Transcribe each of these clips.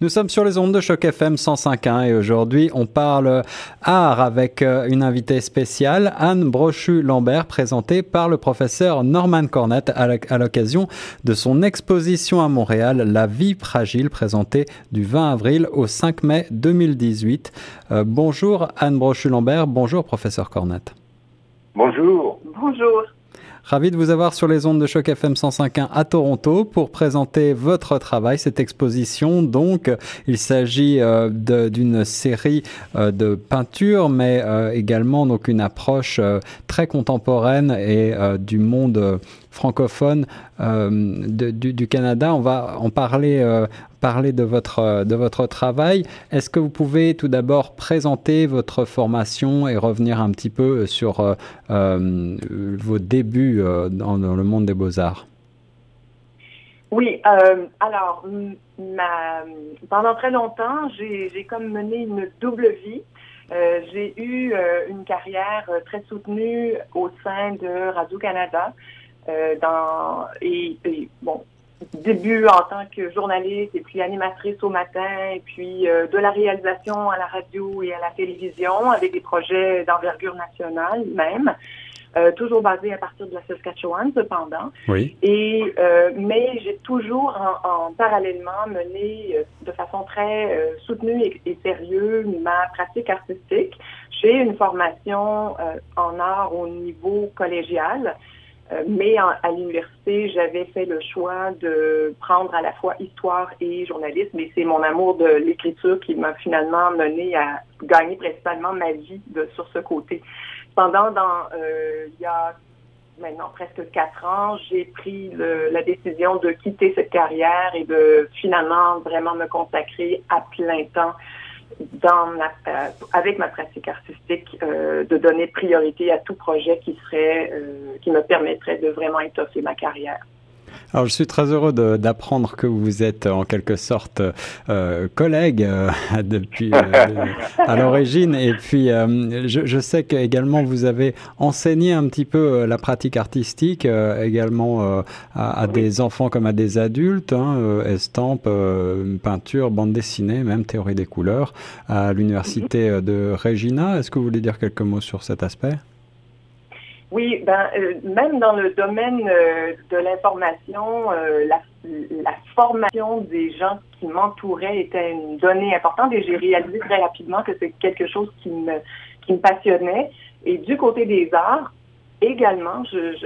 Nous sommes sur les ondes de choc FM 105.1 et aujourd'hui on parle art avec euh, une invitée spéciale, Anne Brochu-Lambert, présentée par le professeur Norman Cornette à l'occasion de son exposition à Montréal, La vie fragile, présentée du 20 avril au 5 mai 2018. Euh, bonjour Anne Brochu-Lambert, bonjour professeur Cornette. Bonjour. Bonjour. Ravi de vous avoir sur les ondes de choc FM 105.1 à Toronto pour présenter votre travail, cette exposition. Donc, il s'agit euh, d'une série euh, de peintures, mais euh, également donc une approche très contemporaine et du monde francophone du, du, Canada. On va en parler parler de votre, de votre travail. Est-ce que vous pouvez tout d'abord présenter votre formation et revenir un petit peu sur euh, euh, vos débuts euh, dans, le monde des beaux-arts? Oui, alors, pendant très longtemps, j'ai comme mené une double vie. j'ai eu une carrière très soutenue au sein de Radio-Canada. dans, et, bon, début en tant que journaliste et puis animatrice au matin et puis euh, de la réalisation à la radio et à la télévision avec des projets d'envergure nationale même. Euh, toujours basé à partir de la Saskatchewan cependant. Oui. Et euh, mais j'ai toujours en, en, parallèlement mené euh, de façon très euh, soutenue et, et, sérieuse ma pratique artistique. J'ai une formation en art au niveau collégial. Euh, mais à l'université, j'avais fait le choix de prendre à la fois histoire et journalisme, et c'est mon amour de l'écriture qui m'a finalement mené à gagner principalement ma vie de, sur ce côté. Pendant, dans, euh, il y a maintenant presque quatre ans, j'ai pris la décision de quitter cette carrière et de finalement vraiment me consacrer à plein temps dans euh, avec ma pratique artistique, euh, de donner priorité à tout projet qui serait, euh, qui me permettrait de vraiment étoffer ma carrière. Alors, je suis très heureux d'apprendre que vous êtes en quelque sorte euh, collègue euh, depuis euh, à l'origine. Et puis, je, je, sais qu'également vous avez enseigné un petit peu la pratique artistique, également à, à, des enfants comme à des adultes, hein, estampes, peinture, bande dessinée, même théorie des couleurs, à l'université de Regina. Est-ce que vous voulez dire quelques mots sur cet aspect? Oui, ben euh, même dans le domaine euh, de l'information, euh, la, la, formation des gens qui m'entouraient était une donnée importante et j'ai réalisé très rapidement que c'est quelque chose qui me qui me passionnait. Et du côté des arts, également,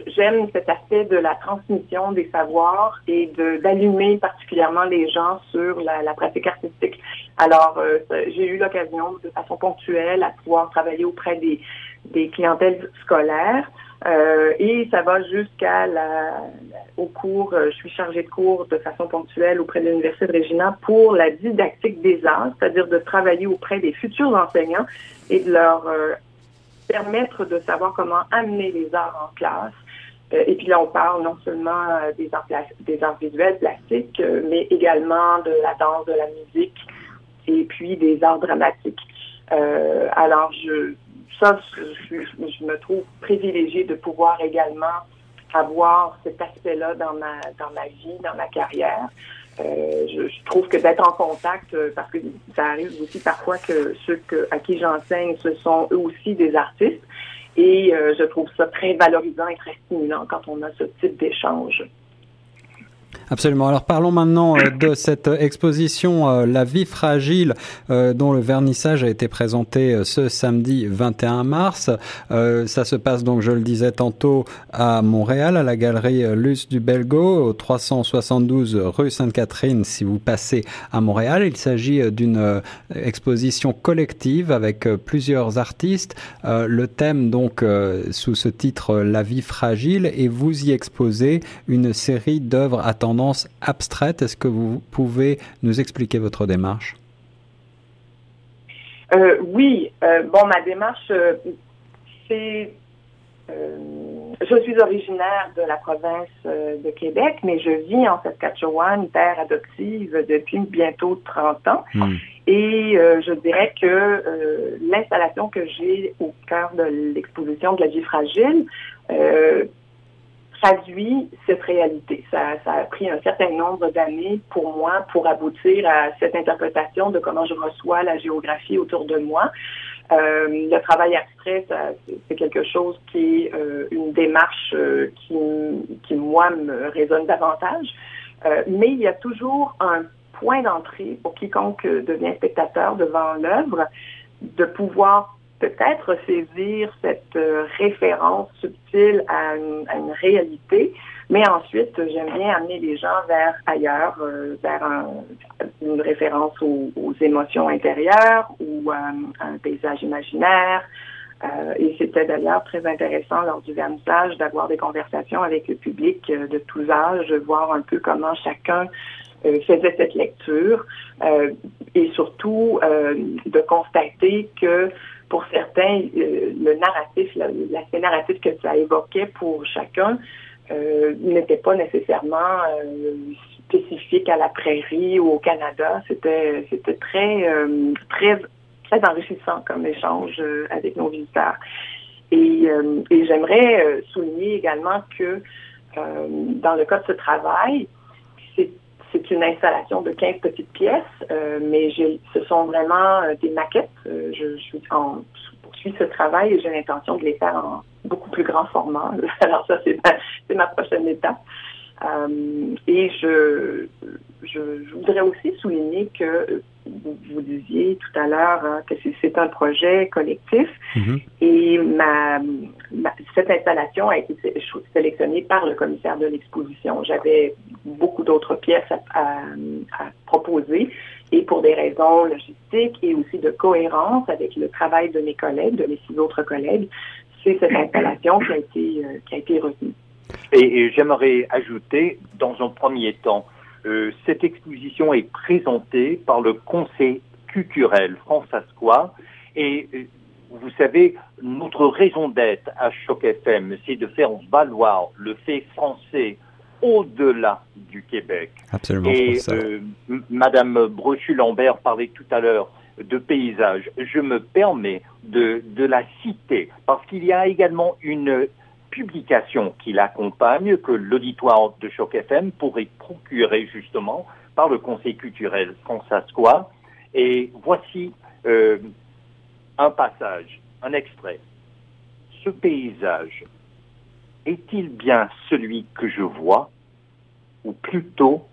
j'aime cet aspect de la transmission des savoirs et d'allumer particulièrement les gens sur la, la pratique artistique. Alors, j'ai eu l'occasion de façon ponctuelle à pouvoir travailler auprès des des clientèles scolaires. Euh, et ça va jusqu'à la, au cours, euh, je suis chargée de cours de façon ponctuelle auprès de l'Université de Regina pour la didactique des arts, c'est-à-dire de travailler auprès des futurs enseignants et de leur euh, permettre de savoir comment amener les arts en classe. Euh, et puis là, on parle non seulement des arts, des arts visuels, plastiques, mais également de la danse, de la musique et puis des arts dramatiques. alors, je, ça, je, me trouve privilégiée de pouvoir également avoir cet aspect-là dans ma, dans ma vie, dans ma carrière. Euh, je, trouve que d'être en contact, euh, parce que ça arrive aussi parfois que ceux à qui j'enseigne, ce sont eux aussi des artistes. Et euh, je trouve ça très valorisant et très stimulant quand on a ce type d'échange. Absolument. Alors parlons maintenant euh, de cette exposition euh, La vie fragile euh, dont le vernissage a été présenté ce samedi 21 mars. Ça se passe donc, je le disais tantôt, à Montréal, à la galerie Luce du Belgo, au 372 rue Sainte-Catherine, si vous passez à Montréal. Il s'agit d'une exposition collective avec plusieurs artistes. Le thème donc sous ce titre La vie fragile et vous y exposez une série d'œuvres à tendance abstraite. Est-ce que vous pouvez nous expliquer votre démarche? Euh, Oui. Euh, bon, ma démarche, euh, c'est... je suis originaire de la province de Québec, mais je vis en Saskatchewan, terre adoptive, depuis bientôt 30 ans. Hmm. Et je dirais que l'installation que j'ai au cœur de l'exposition de la vie fragile traduit cette réalité. Ça, a pris un certain nombre d'années pour moi pour aboutir à cette interprétation de comment je reçois la géographie autour de moi. Euh, le travail abstrait, c'est quelque chose qui est euh, une démarche euh, qui, qui, moi, me résonne davantage. mais il y a toujours un point d'entrée pour quiconque devient spectateur devant l'œuvre de pouvoir peut-être saisir cette référence subtile à une, réalité, mais ensuite, j'aime bien amener les gens vers ailleurs, vers une référence aux, émotions intérieures ou un paysage imaginaire. Euh, et c'était d'ailleurs très intéressant lors du vernissage d'avoir des conversations avec le public euh, de tous âges, voir un peu comment chacun euh, faisait cette lecture et surtout de constater que pour certains, le narratif, l'aspect narratif que ça évoquait pour chacun n'était pas nécessairement spécifique à la prairie ou au Canada. C'était c'était très très très enrichissant comme échange euh, avec nos visiteurs. Et, euh, et j'aimerais euh, souligner également que dans le cas de ce travail, c'est une installation de 15 petites pièces, mais ce sont vraiment des maquettes. je, je en, poursuis ce travail et j'ai l'intention de les faire en beaucoup plus grand format. Alors ça, c'est ma, ma, prochaine étape. et je, je, voudrais aussi souligner que vous, disiez tout à l'heure hein, que c'est un projet collectif mhm. et ma, cette installation a été sélectionnée par le commissaire de l'exposition. J'avais beaucoup d'autres pièces à, proposer et pour des raisons logistiques et aussi de cohérence avec le travail de mes collègues, de mes six autres collègues, c'est cette installation qui a été, euh, qui a été retenue. et j'aimerais ajouter, dans un premier temps, euh, cette exposition est présentée par le Conseil culturel françaiscois et euh, vous savez, notre raison d'être à Choc FM, c'est de faire valoir le fait français au-delà du Québec. Absolument. Et euh, Madame Brochu-Lambert parlait tout à l'heure de paysage. Je me permets de, de la citer parce qu'il y a également une publication qui l'accompagne que l'auditoire de Choc FM pourrait procurer justement par le Conseil culturel françaiscois. Et voici euh, un passage, un extrait. Ce paysage est-il bien celui que je vois ou plutôt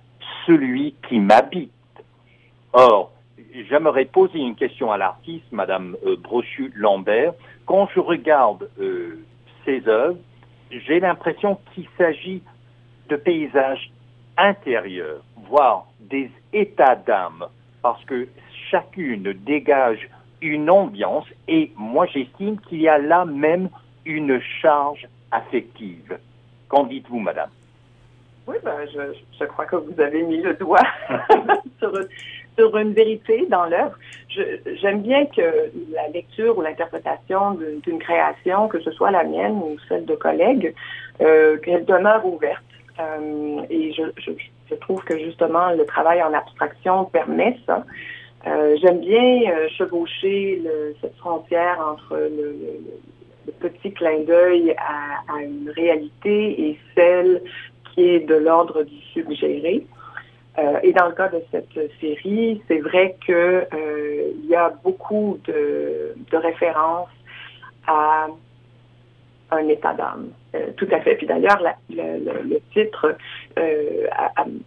celui qui m'habite? Or, j'aimerais poser une question à l'artiste, Madame euh, Brochu-Lambert. Quand je regarde euh, ses œuvres, j'ai l'impression qu'il s'agit de paysages intérieurs, voire des états d'âme, parce que chacune dégage une ambiance et moi j'estime qu'il y a là même une charge affective. Qu'en dites-vous, madame? Oui, ben, je, je, crois que vous avez mis le doigt sur, sur une vérité dans l'œuvre. J'aime bien que la lecture ou l'interprétation d'une création, que ce soit la mienne ou celle de collègues, euh, qu'elle demeure ouverte. Euh, et je, trouve que justement le travail en abstraction permet ça. Euh, J'aime bien chevaucher cette frontière entre le, le petit clin d'œil à, à, une réalité et celle qui est de l'ordre du suggéré. Euh, et dans le cas de cette série, c'est vrai qu'il euh, y a beaucoup de, de, références à un état d'âme. Euh, tout à fait. Puis d'ailleurs, le, titre, euh,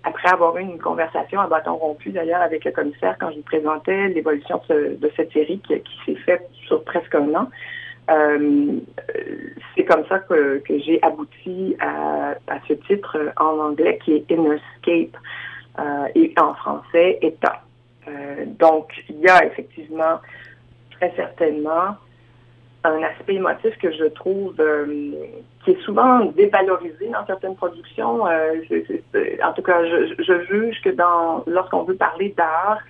après avoir eu une conversation à bâton rompu d'ailleurs avec le commissaire quand je lui présentais l'évolution de, cette série qui, s'est faite sur presque un an, euh, c'est comme ça que, j'ai abouti à, à, ce titre en anglais qui est Innerscape. Euh, et en français État. Euh, donc, il y a effectivement très certainement un aspect émotif que je trouve euh, qui est souvent dévalorisé dans certaines productions. Euh, en tout cas, je, juge que dans lorsqu'on veut parler d'art,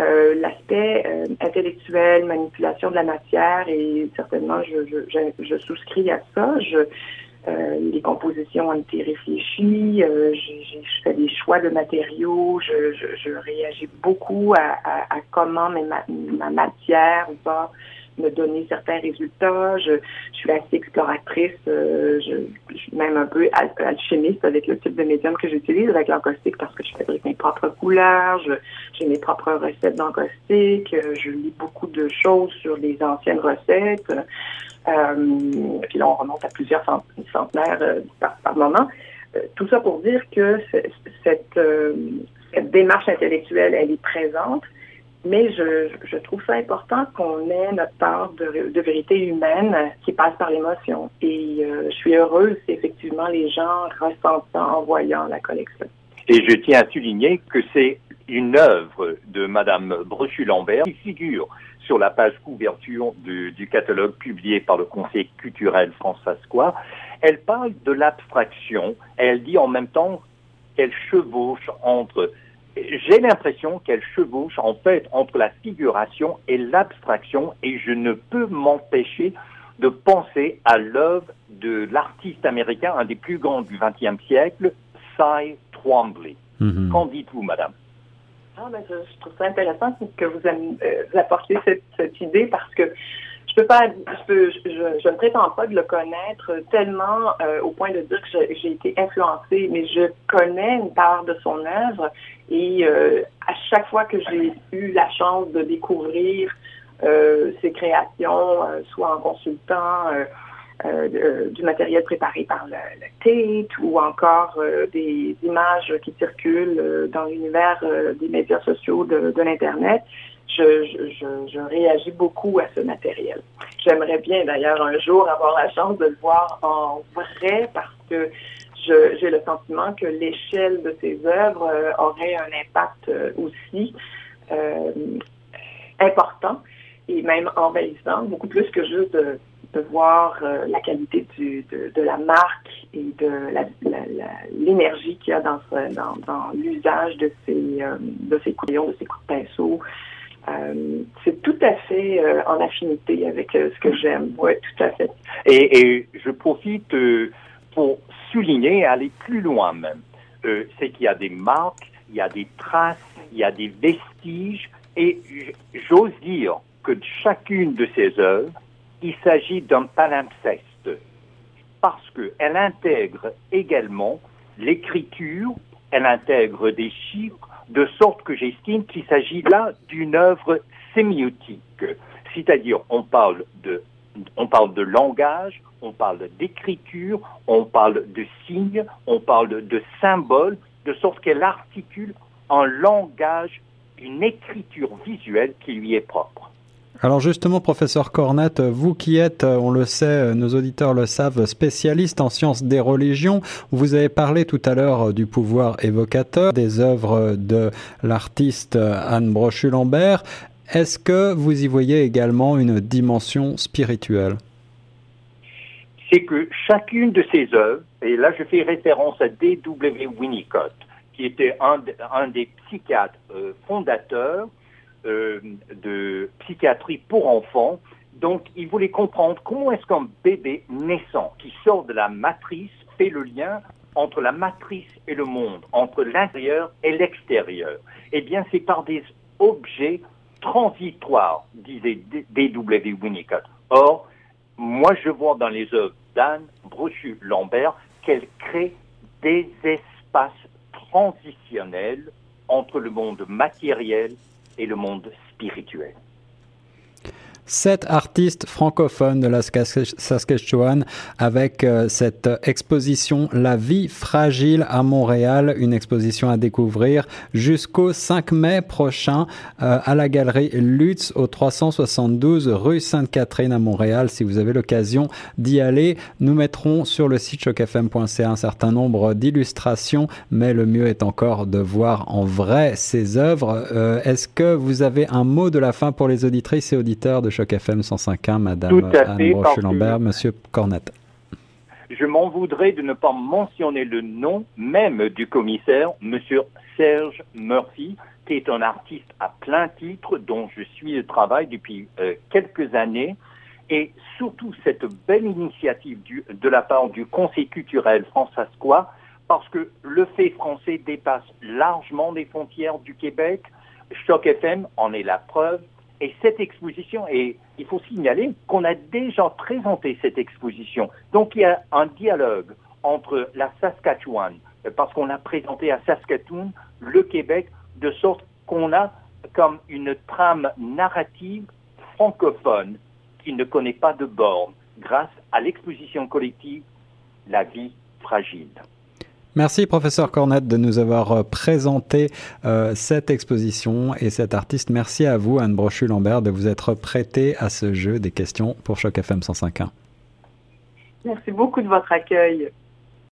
euh, l'aspect intellectuel, manipulation de la matière, et certainement, je, je, je souscris à ça. Euh, les compositions ont été réfléchies, euh, j'ai fait des choix de matériaux, je, je, je réagis beaucoup à, à, à comment ma, ma, matière va me donner certains résultats. Je, suis assez exploratrice, euh, je, suis même un peu alchimiste avec le type de médium que j'utilise avec l'encaustique parce que je fabrique mes propres couleurs, j'ai mes propres recettes d'encaustique, je lis beaucoup de choses sur les anciennes recettes. Euh, puis là, on remonte à plusieurs centenaires euh, par, moment. Euh, tout ça pour dire que cette, cette démarche intellectuelle, elle est présente, mais je, je trouve ça important qu'on ait notre part de, de, vérité humaine qui passe par l'émotion. Et je suis heureuse effectivement les gens ressentent ça en voyant la collection. Et je tiens à souligner que c'est une œuvre de Madame Brochu-Lambert qui figure sur la page couverture du, du, catalogue publié par le Conseil culturel France-Asquois. Elle parle de l'abstraction. Elle dit en même temps qu'elle chevauche entre j'ai l'impression qu'elle chevauche en fait entre la figuration et l'abstraction et je ne peux m'empêcher de penser à l'œuvre de l'artiste américain, un des plus grands du XXe siècle, Cy Twombly. Mm-hmm. Qu'en dites-vous, madame? Ah, ben, je, trouve ça intéressant que vous, euh, apportiez cette, idée parce que je peux pas, je, je, ne prétends pas de le connaître tellement euh, au point de dire que j'ai été influencée, mais je connais une part de son œuvre et euh, à chaque fois que j'ai eu la chance de découvrir ses créations, soit en consultant euh, du matériel préparé par le, Tate ou encore euh, des images qui circulent euh, dans l'univers des médias sociaux de, l'Internet, je, je, je, réagis beaucoup à ce matériel. J'aimerais bien d'ailleurs un jour avoir la chance de le voir en vrai parce que j'ai le sentiment que l'échelle de ces œuvres aurait un impact aussi important et même envahissant, beaucoup plus que juste de voir euh, la qualité de, de, la marque et de l'énergie qu'il y a dans, dans, l'usage de ces, euh, de ces de ces coups de pinceau. Euh, c'est tout à fait en affinité avec ce que j'aime. Oui, tout à fait. Et je profite pour souligner, aller plus loin même. c'est qu'il y a des marques, il y a des traces, il y a des vestiges, et j'ose dire que chacune de ces œuvres il s'agit d'un palimpseste parce qu'elle intègre également l'écriture, elle intègre des chiffres, de sorte que j'estime qu'il s'agit là d'une œuvre sémiotique. C'est-à-dire, on parle de, on parle de langage, on parle d'écriture, on parle de signes, on parle de symboles, de sorte qu'elle articule un langage, une écriture visuelle qui lui est propre. Alors justement, professeur Cornette, vous qui êtes, on le sait, nos auditeurs le savent, spécialiste en sciences des religions, vous avez parlé tout à l'heure du pouvoir évocateur des œuvres de l'artiste Anne Brochu-Lambert. Est-ce que vous y voyez également une dimension spirituelle? C'est que chacune de ces œuvres, et là je fais référence à D.W. Winnicott, qui était un, des psychiatres euh, fondateurs euh, de psychiatrie pour enfants. Donc, il voulait comprendre comment est-ce qu'un bébé naissant qui sort de la matrice fait le lien entre la matrice et le monde, entre l'intérieur et l'extérieur. Eh bien, c'est par des objets transitoires, disait D.W. Winnicott. Or, moi, je vois dans les œuvres d'Anne Brochu-Lambert qu'elle crée des espaces transitionnels entre le monde matériel et le monde spirituel. Sept artistes francophones de la Saskatchewan avec euh, cette exposition La vie fragile à Montréal, une exposition à découvrir jusqu'au 5 mai prochain euh, à la galerie Lutz au 372 rue Sainte-Catherine à Montréal. Si vous avez l'occasion d'y aller, nous mettrons sur le site chocfm.ca un certain nombre d'illustrations, mais le mieux est encore de voir en vrai ces œuvres. Euh, est-ce que vous avez un mot de la fin pour les auditrices et auditeurs de Choc FM 105.1, Madame Anne Brochu-Lambert, Monsieur Cornette. Je m'en voudrais de ne pas mentionner le nom même du commissaire, Monsieur Serge Murphy, qui est un artiste à plein titre dont je suis le travail depuis euh, quelques années. Et surtout cette belle initiative de la part du Conseil culturel françaiscois, parce que le fait français dépasse largement les frontières du Québec. Choc FM en est la preuve et cette exposition, et il faut signaler qu'on a déjà présenté cette exposition. Donc il y a un dialogue entre la Saskatchewan, parce qu'on a présenté à Saskatoon le Québec, de sorte qu'on a comme une trame narrative francophone qui ne connaît pas de bornes grâce à l'exposition collective La vie fragile. Merci professeur Cornette de nous avoir euh, présenté euh, cette exposition et cet artiste. Merci à vous Anne Brochu-Lambert de vous être prêtée à ce jeu des questions pour Choc FM 105.1. Merci beaucoup de votre accueil.